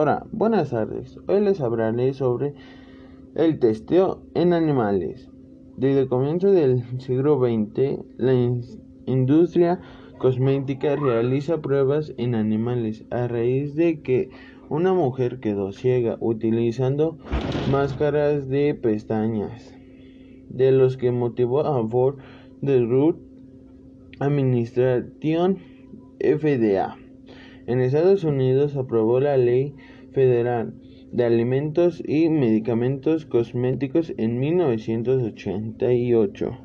Hola, buenas tardes. Hoy les hablaré sobre el testeo en animales. Desde el comienzo del siglo XX, la industria cosmética realiza pruebas en animales a raíz de que una mujer quedó ciega utilizando máscaras de pestañas, de los que motivó a Ford de Root Administration FDA en Estados Unidos aprobó la Ley Federal de Alimentos y Medicamentos Cosméticos en 1988.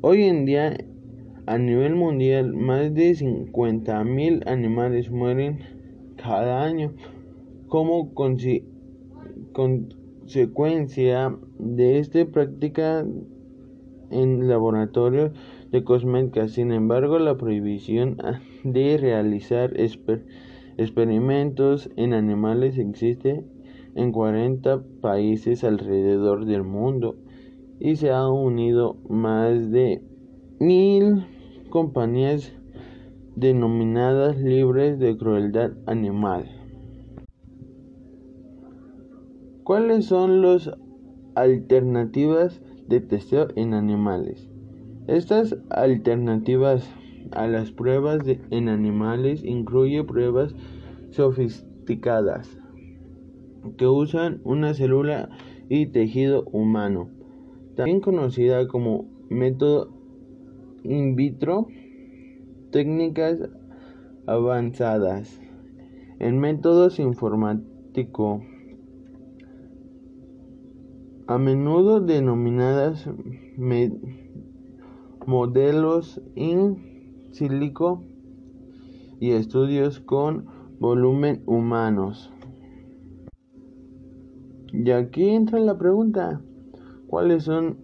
Hoy en día, a nivel mundial, más de 50.000 animales mueren cada año como consecuencia de esta práctica en laboratorios de cosmética. Sin embargo, la prohibición de realizar experimentos en animales existe en 40 países alrededor del mundo y se han unido más de mil compañías denominadas libres de crueldad animal. ¿Cuáles son las alternativas de testeo en animales? Estas alternativas a las pruebas en animales incluyen pruebas sofisticadas que usan una célula y tejido humano, también conocida como método in vitro, técnicas avanzadas en métodos informáticos a menudo denominadas modelos in silico y estudios con volumen humanos. Y aquí entra la pregunta, ¿cuáles son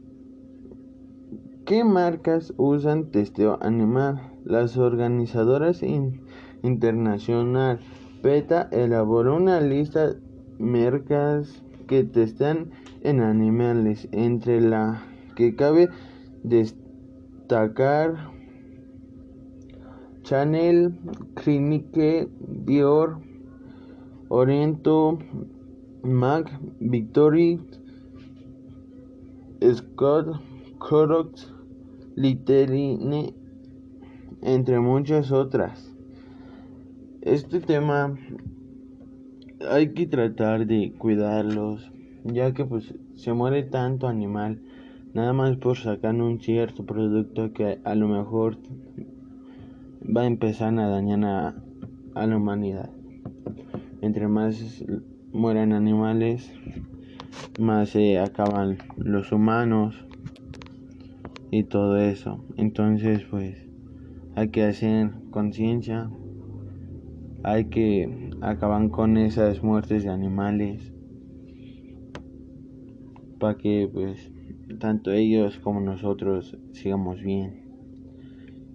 qué marcas usan testeo animal? Las organizadoras internacional PETA elaboró una lista de marcas que testean en animales, entre la que cabe destacar Chanel, Clinique, Dior, Oriento, Mac, Victory, Scott, Corox, Literine, entre muchas otras. Este tema hay que tratar de cuidarlos, ya que pues se muere tanto animal nada más por sacar un cierto producto que a lo mejor va a empezar a dañar a, a la humanidad. Entre más mueren animales, más se acaban los humanos y todo eso. Entonces, pues hay que hacer conciencia, hay que acabar con esas muertes de animales para que pues tanto ellos como nosotros sigamos bien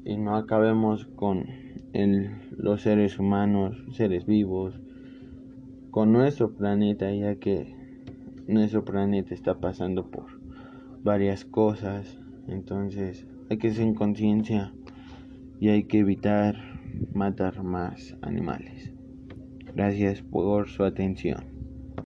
y no acabemos con los seres humanos, seres vivos, con nuestro planeta, ya que nuestro planeta está pasando por varias cosas, entonces hay que ser en conciencia y hay que evitar matar más animales. Gracias por su atención.